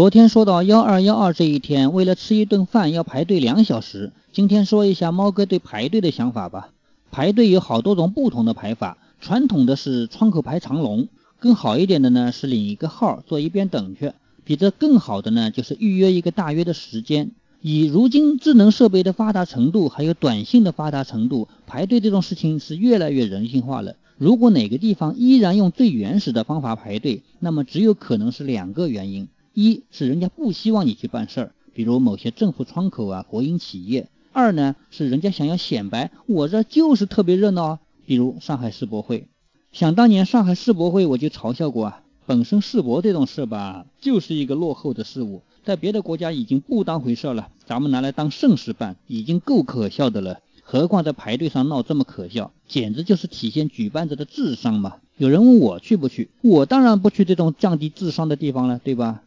昨天说到幺二幺二这一天，为了吃一顿饭要排队两小时。今天说一下猫哥对排队的想法吧。排队有好多种不同的排法，传统的是窗口排长龙，更好一点的呢是领一个号坐一边等去。比这更好的呢就是预约一个大约的时间。以如今智能设备的发达程度，还有短信的发达程度，排队这种事情是越来越人性化了。如果哪个地方依然用最原始的方法排队，那么只有可能是两个原因。一是人家不希望你去办事儿，比如某些政府窗口啊、国营企业；二呢是人家想要显摆，我这就是特别热闹啊，比如上海世博会。想当年上海世博会，我就嘲笑过啊，本身世博这种事吧，就是一个落后的事物，在别的国家已经不当回事了，咱们拿来当盛事办，已经够可笑的了，何况在排队上闹这么可笑，简直就是体现举办者的智商嘛。有人问我去不去，我当然不去这种降低智商的地方了，对吧？